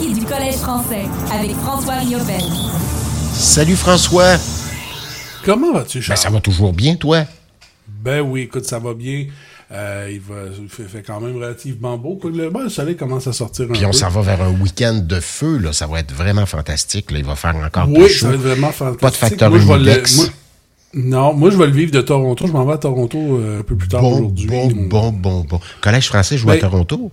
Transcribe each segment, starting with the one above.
du Collège français avec François Riopel. Salut François. Comment vas-tu, Ben, Charles? ça va toujours bien, toi? Ben oui, écoute, ça va bien. Euh, il, va, il fait, fait quand même relativement beau. Le, ben, le soleil commence à sortir un Puis on s'en va vers un week-end de feu, là. Ça va être vraiment fantastique, là. Il va faire encore Oui, plus ça chaud. va être vraiment fantastique. Pas de facteur Moi, je vais le- humidex. moi- Non, moi, je vais le vivre de Toronto. Je m'en vais à Toronto euh, un peu plus tard Bon, aujourd'hui. bon, bon, bon, bon. Collège français joue à Ben, Toronto?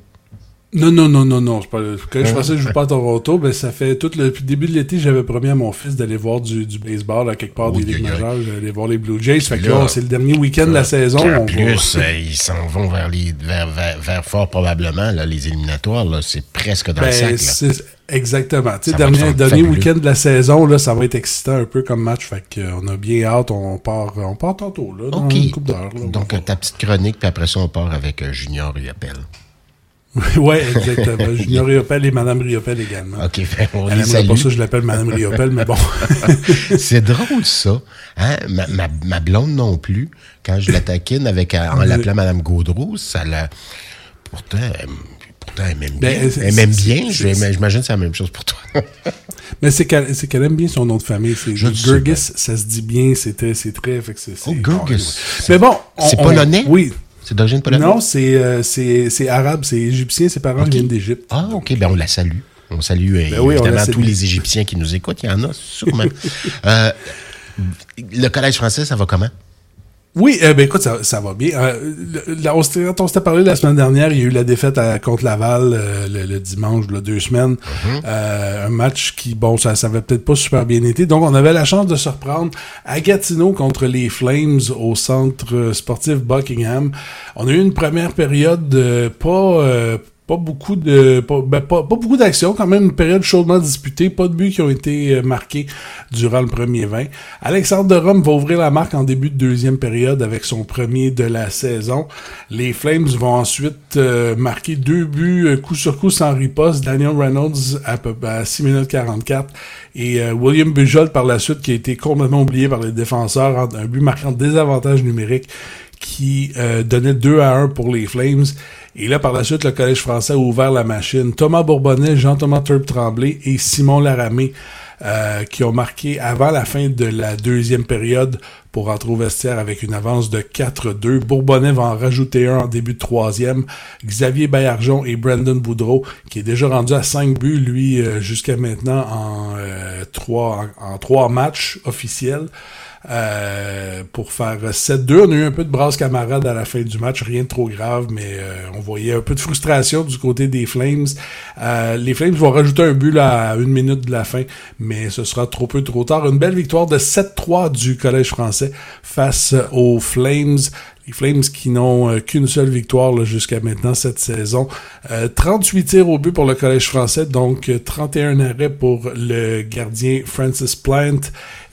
Non, non, non, non, non. quand je pensais que je joue pas à Toronto, ben, ça fait tout le, début de l'été, j'avais promis à mon fils d'aller voir du, du baseball à quelque part Oui, des ligues majeures. J'allais aller voir les Blue Jays. Fait que Là, c'est le dernier week-end de la saison. En on plus, euh, ils s'en vont vers, les, vers, vers, vers fort probablement, là, les éliminatoires, là. C'est presque dans le Ben, sac, là. exactement. Tu sais, dernier, dernier week-end de la saison, là, ça va être excitant un peu comme match. Fait que, euh, on a bien hâte. On part, on part tantôt, là, dans OK. une couple d'heures. là. Donc, ta petite chronique, puis après ça, on part avec euh, Junior et Appel. ouais, exactement. Junior Riopel et Madame Riopel également. OK, ben, on Elle les pas ça, je l'appelle Madame Riopel, mais bon. C'est drôle, ça. Hein? Ma, ma, ma blonde non plus, quand je la taquine avec, euh, en l'appelant Madame Gaudreau, ça la... Pourtant, elle, pourtant, elle m'aime Ben, bien. Elle m'aime bien. J'imagine que c'est la même chose pour toi. mais c'est qu'elle aime bien son nom de famille. C'est Gurgis, ça se dit bien, c'est très, fait Oh, Gurgis. ouais. Mais bon. on- C'est on- polonais? Oui. C'est d'origine polonaise? Non, c'est, euh, c'est, c'est arabe, c'est égyptien, ses parents viennent d'Égypte. Ah, OK. Ben, on la salue. On salue euh, Ben oui, évidemment tous les Égyptiens qui nous écoutent. Il y en a sûrement. Euh, le collège français, ça va comment? Oui, euh, ben écoute, ça, ça va bien. Euh, le- on s'était- quand on s'était parlé la semaine dernière, il y a eu la défaite à- contre Laval euh, le, le dimanche, là, deux semaines. Euh, un match qui, bon, ça, ça avait peut-être pas super bien été. Donc, on avait la chance de se reprendre à Gatineau contre les Flames au centre euh, sportif Buckingham. On a eu une première période euh, pas... pas beaucoup de pas, ben, pas, beaucoup d'actions, quand même une période chaudement disputée, pas de buts qui ont été euh, marqués durant le premier 20. Alexandre de Rome va ouvrir la marque en début de deuxième période avec son premier de la saison. Les Flames vont ensuite euh, marquer deux buts euh, coup sur coup sans riposte. Daniel Reynolds à, peu, à 6 minutes 44 et William Bujol par la suite qui a été complètement oublié par les défenseurs en un but marquant désavantage numérique qui euh, donnait 2 à 1 pour les Flames. Et là, par la suite, le Collège français a ouvert la machine. Thomas Bourbonnais, Jean-Thomas Turp Tremblay et Simon Laramé euh, qui ont marqué avant la fin de la deuxième période pour rentrer au vestiaire avec une avance de 4-2. Bourbonnais va en rajouter un en début de troisième. Xavier Baillargeon et Brandon Boudreau, qui est déjà rendu à 5 buts, lui, euh, jusqu'à maintenant en, euh, trois, en, en trois matchs officiels. Euh, pour faire 7-2. On a eu un peu de brasse camarade à la fin du match, rien de trop grave, mais euh, on voyait un peu de frustration du côté des Flames. Euh, les Flames vont rajouter un but à une minute de la fin, mais ce sera trop peu trop tard. Une belle victoire de 7-3 du Collège français face aux Flames. Flames qui n'ont euh, qu'une seule victoire jusqu'à maintenant cette saison. Euh, 38 tirs au but pour le Collège français, donc euh, 31 arrêts pour le gardien Francis Plant.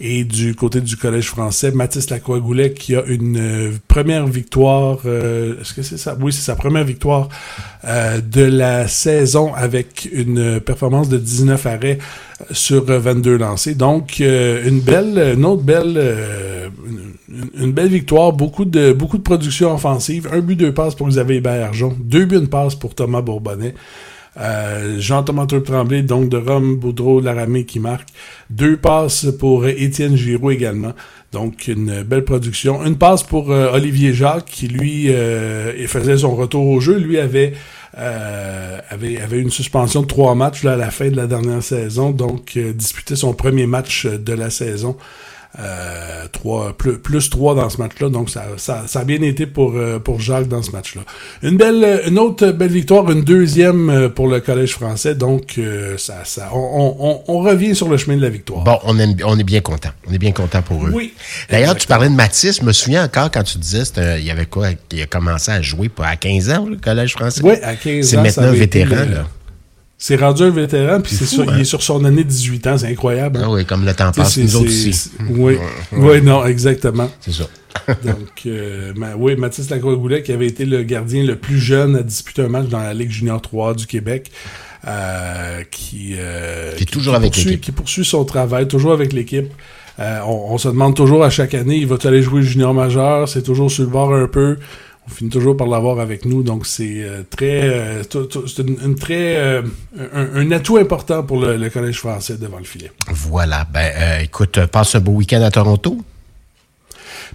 Et du côté du Collège français, Mathis Lacroix-Goulet qui a une euh, première victoire. euh, Est-ce que c'est ça? Oui, c'est sa première victoire euh, de la saison avec une performance de 19 arrêts sur 22 lancés. Donc, euh, une belle, une autre belle, euh, une, belle victoire, beaucoup de, beaucoup de production offensive, un but, deux passes pour Xavier Bergeron, deux buts, une passe pour Thomas Bourbonnais. Euh, Jean-Thomas Tremblay, donc de Rome, Boudreau, Laramé qui marque. Deux passes pour Étienne Giraud également. Donc, une belle production. Une passe pour euh, Olivier Jacques, qui lui euh, faisait son retour au jeu. Lui avait, euh, avait, une suspension de trois matchs à la fin de la dernière saison. Donc, disputait son premier match de la saison. Euh, trois, plus, plus 3 dans ce match-là. Donc, ça, ça, ça a bien été pour, euh, pour Jacques dans ce match-là. Une belle, une autre belle victoire, une deuxième euh, pour le Collège français. Donc, euh, ça, ça, on, on, on revient sur le chemin de la victoire. Bon, on, aime- on est bien content. On est bien content pour eux. Oui. D'ailleurs, tu parlais de Mathis. Je me souviens encore quand tu disais qu'il y avait quoi, qu'il a commencé à jouer à 15 ans, le collège français? Oui, à 15 ans. C'est maintenant un vétéran, là. C'est rendu un vétéran, puis C'est fou, sur- hein? il est sur son année de 18 ans, c'est incroyable. hein? Ah oui, comme le temps passe, nous autres Oui, oui, non, exactement. C'est ça. Donc, euh, ma- oui, Mathis Lacroix-Goulet, qui avait été le gardien le plus jeune à disputer un match dans la Ligue junior 3 du Québec, euh, qui, euh, Qui est toujours avec poursuit- l'équipe. Qui poursuit son travail, toujours avec l'équipe. Euh, on, on se demande toujours à chaque année, il va aller jouer junior majeur? C'est toujours sur le bord un peu. On finit toujours par l'avoir avec nous. Donc, c'est euh, très, euh, c'est une, très, euh, un, atout important pour le, le Collège français devant le filet. Voilà. Ben, écoute, passe un beau week-end à Toronto.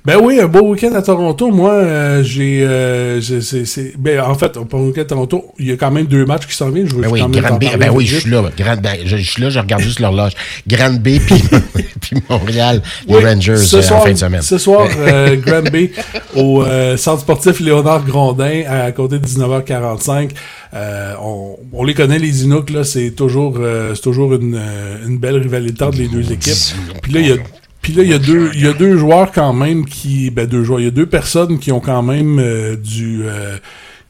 Ben oui, un beau week-end à Toronto. Moi, euh, j'ai, euh, c'est, c'est- ben en fait, un week-end à Toronto, il y a quand même deux matchs qui s'en viennent. Je veux Ben oui, quand même parler Ben oui, je suis là. Grand, ben, je, je suis là, je regarde juste l'horloge. Granby puis, puis Montréal, les Oui, Rangers ce euh, soir, en fin de semaine. Ce soir, euh, Granby au euh, centre sportif Léonard Grondin à côté de 19h45. Euh, on, on les connaît les Inuks là, c'est toujours euh, c'est toujours une, une belle rivalité entre les deux équipes. Puis là il y a puis là il y a deux il y a deux joueurs quand même qui ben deux joueurs, il y a deux personnes qui ont quand même euh, du euh,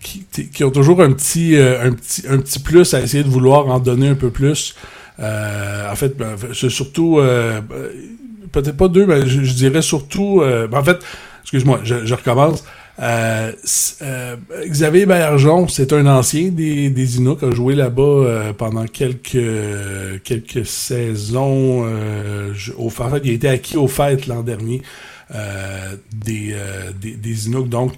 qui, qui ont toujours un petit, euh, un petit un petit plus à essayer de vouloir en donner un peu plus. Euh, en fait, ben, c'est surtout euh, euh, peut-être pas deux, mais je, je dirais surtout. euh, ben, en fait, excuse-moi, je, je recommence. Euh, euh, Xavier Bergeron, c'est un ancien des, des Inuks, a joué là-bas euh, pendant quelques quelques saisons. Au, fait, il a été acquis au fait l'an dernier des, des, des Inuks. Donc,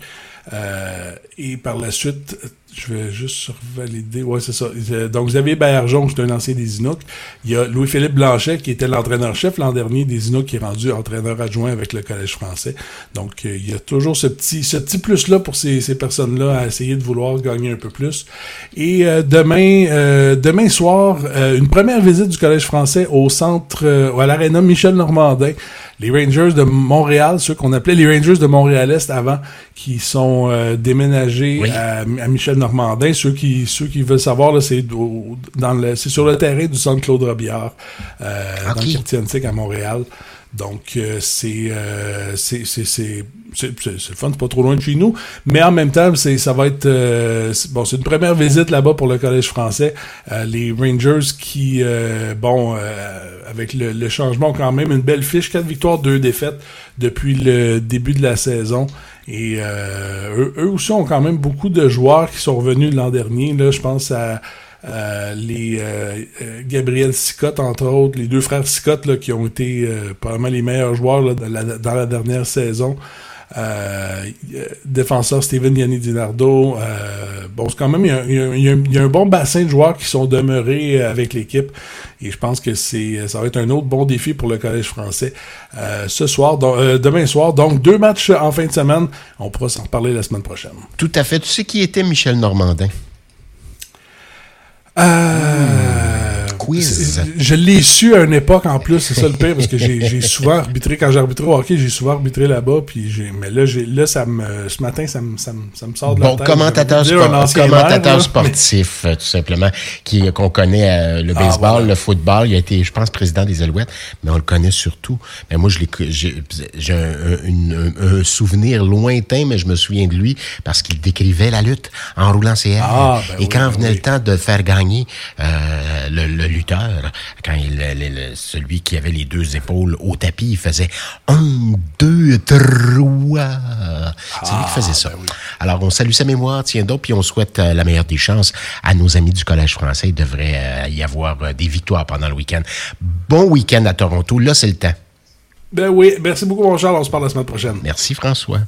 et par la suite, je vais juste valider. Ouais, c'est ça. Euh, Donc, Xavier Bergeron, c'est un ancien des Inuks. Il y a Louis-Philippe Blanchet, qui était l'entraîneur-chef l'an dernier des Inuks, qui est rendu entraîneur adjoint avec le Collège français. Donc, euh, il y a toujours ce petit, ce petit plus-là pour ces, ces personnes-là à essayer de vouloir gagner un peu plus. Et euh, demain, euh, demain soir, euh, une première visite du Collège français au centre, à l'aréna Michel Normandin. Les Rangers de Montréal, ceux qu'on appelait les Rangers de Montréal-Est avant, qui sont déménagés Oui. à, à Michel Normandin. Ceux qui, ceux qui veulent savoir, c'est sur le terrain du centre Claude Robillard, euh, dans le quartier antique à Montréal. Donc, euh, c'est, euh, le fun, c'est pas trop loin de chez nous. Mais en même temps, c'est, ça va être, euh, bon, c'est une première visite là-bas pour le Collège français. Euh, les Rangers qui, euh, bon, euh, avec le, le changement, quand même une belle fiche, quatre victoires, deux défaites depuis le début de la saison. Et euh, eux, eux aussi ont quand même beaucoup de joueurs qui sont revenus l'an dernier. Là, je pense à euh, les euh, euh, Gabriel Sicotte, entre autres, les deux frères Sicotte qui ont été euh, probablement les meilleurs joueurs dans, la, dernière saison. Euh, euh, défenseur Steven Yanni Dinardo. Euh, bon, c'est quand même, il y, a, un- bon bassin de joueurs qui sont demeurés euh, avec l'équipe. Et je pense que c'est ça va être un autre bon défi pour le Collège français euh, ce soir, euh, demain soir. Donc, deux matchs en fin de semaine. On pourra s'en reparler la semaine prochaine. Tout à fait. Tu sais qui était Michel Normandin? Euh, Quiz. Je l'ai su à une époque en plus, c'est ça le pire, parce que j'ai souvent arbitré, quand j'ai arbitré au hockey, j'ai souvent arbitré là-bas, puis j'ai, mais là, j'ai, là, ça me, ce matin, ça me, ça me, ça me sort de la Bon, tête. commentateur, sport- commentateur sportif, euh, tout simplement, qui qu'on connaît euh, le Ah, baseball, voilà. le football. Il a été, je pense, président des Alouettes, mais on le connaît surtout. Mais moi, je j'ai, un, un- un- souvenir lointain, mais je me souviens de lui parce qu'il décrivait la lutte en roulant ses airs. Ah, ben Et oui, quand ben venait le temps de faire gagner euh, le, le lutteur, quand il, le- le- celui qui avait les deux épaules au tapis, il faisait un, deux, trois. C'est lui qui faisait ça. ben oui. Alors, on salue sa mémoire, tiens donc, puis on souhaite euh, la meilleure des chances à nos amis du Collège français. Il devrait euh, y avoir euh, des victoires pendant le week-end. Bon week-end à Toronto. Là, c'est le temps. Ben oui, merci beaucoup, mon Charles, on se parle la semaine prochaine. Merci, François.